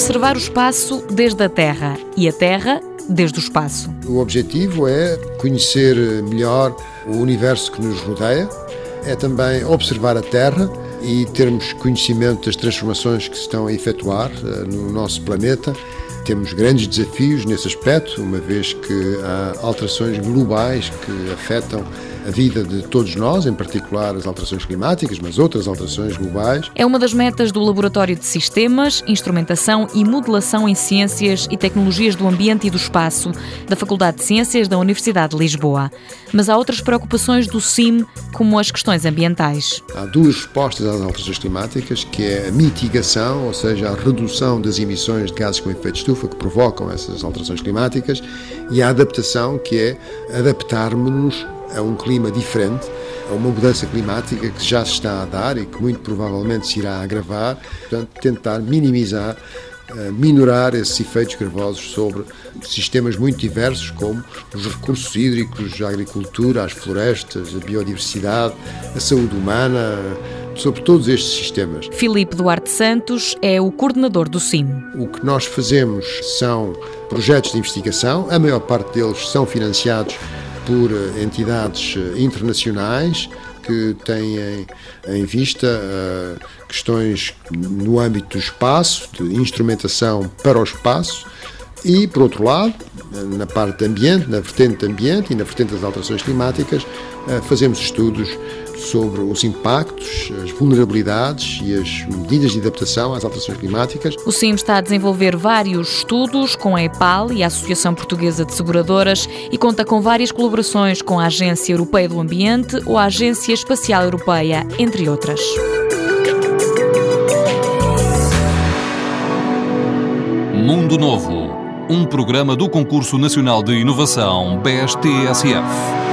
observar o espaço desde a Terra e a Terra desde o espaço. O objetivo é conhecer melhor o universo que nos rodeia, é também observar a Terra e termos conhecimento das transformações que se estão a efetuar eh, no nosso planeta. Temos grandes desafios nesse aspecto, uma vez que há alterações globais que afetam a vida de todos nós, em particular as alterações climáticas, mas outras alterações globais. É uma das metas do Laboratório de Sistemas, Instrumentação e Modelação em Ciências e Tecnologias do Ambiente e do Espaço, da Faculdade de Ciências da Universidade de Lisboa. Mas há outras preocupações do CIM, como as questões ambientais. Há duas respostas às alterações climáticas, que é a mitigação, ou seja, a redução das emissões de gases com efeito de estufa que provocam essas alterações climáticas, e a adaptação, que é adaptarmos-nos a um clima diferente, a uma mudança climática que já se está a dar e que muito provavelmente se irá agravar, portanto, tentar minimizar eh, minorar esses efeitos gravosos sobre sistemas muito diversos, como os recursos hídricos, a agricultura, as florestas, a biodiversidade, a saúde humana, sobre todos estes sistemas. Filipe Duarte Santos é o coordenador do CIM. O que nós fazemos são projetos de investigação, a maior parte deles são financiados por eh, entidades eh, internacionais que têm em vista uh, questões no âmbito do espaço, de instrumentação para o espaço, e, por outro lado, na parte ambiente, na vertente ambiente e na vertente das alterações climáticas, fazemos estudos sobre os impactos, as vulnerabilidades e as medidas de adaptação às alterações climáticas. O CIM está a desenvolver vários estudos com a EPAL e a Associação Portuguesa de Seguradoras e conta com várias colaborações com a Agência Europeia do Ambiente ou a Agência Espacial Europeia, entre outras. Mundo Novo, um programa do Concurso Nacional de Inovação BSTSF.